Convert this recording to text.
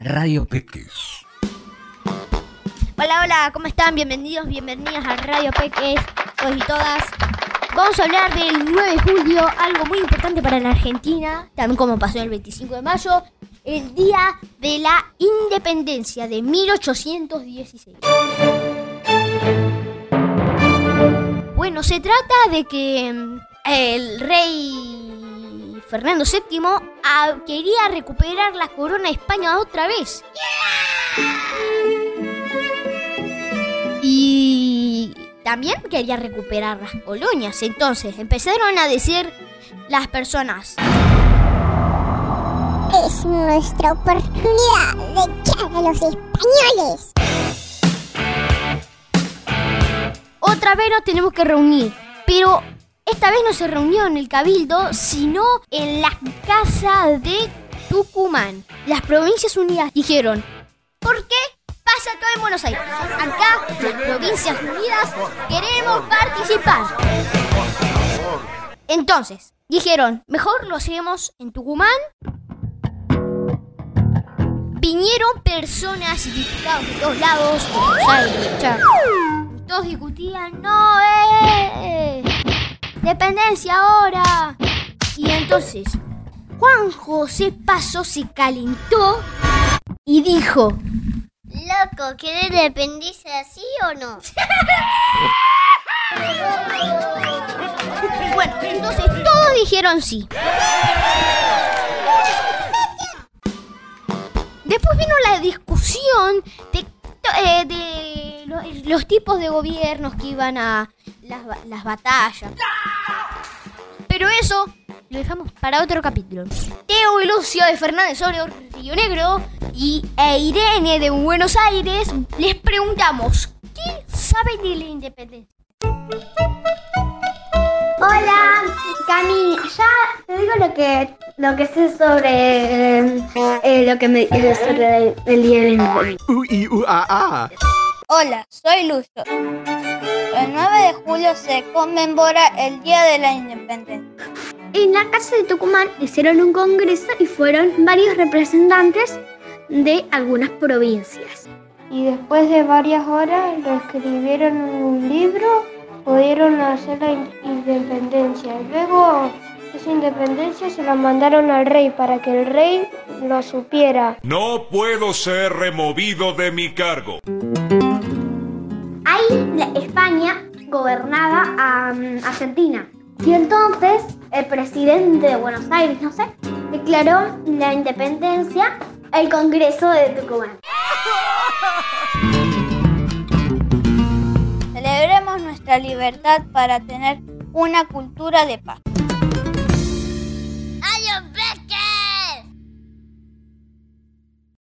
Radio Peques. Hola, hola, ¿cómo están? Bienvenidos, bienvenidas a Radio Peques, todos y todas. Vamos a hablar del 9 de julio, algo muy importante para la Argentina, también como pasó el 25 de mayo, el Día de la Independencia de 1816. Bueno, se trata de que mm, el rey Fernando VII quería recuperar la corona de España otra vez. Y también quería recuperar las colonias. Entonces empezaron a decir las personas. Es nuestra oportunidad de echar a los españoles. Otra vez nos tenemos que reunir. Pero esta vez no se reunió en el Cabildo, sino en la casa de Tucumán. Las Provincias Unidas dijeron, ¿por qué pasa todo en Buenos Aires? Acá, las Provincias Unidas, queremos participar. Entonces, dijeron, mejor lo hacemos en Tucumán. Vinieron personas y diputados de todos lados. Todos discutían, no, eh, dependencia ahora. Y entonces, Juan José Paso se calentó y dijo, Loco, ¿quieres dependencia así o no? bueno, entonces todos dijeron sí. Después vino la discusión de, eh, de lo- los tipos de gobiernos que iban a las, las batallas. Pero eso lo dejamos para otro capítulo. Teo y Lucio de Fernández sobre Río Negro y e Irene de Buenos Aires les preguntamos, ¿qué saben de la independencia? Hola, Cami, ya te digo lo que lo que sé sobre eh, lo que me sobre el, el día de la independencia. Hola, soy Lucio. El 9 de julio se conmemora el Día de la Independencia. En la casa de Tucumán hicieron un congreso y fueron varios representantes de algunas provincias. y después de varias horas lo escribieron en un libro, pudieron hacer la in- independencia. Luego esa independencia se la mandaron al rey para que el rey lo supiera. No puedo ser removido de mi cargo. España gobernaba a Argentina. Y entonces el presidente de Buenos Aires, no sé, declaró la independencia el Congreso de Tucumán. Celebremos nuestra libertad para tener una cultura de paz.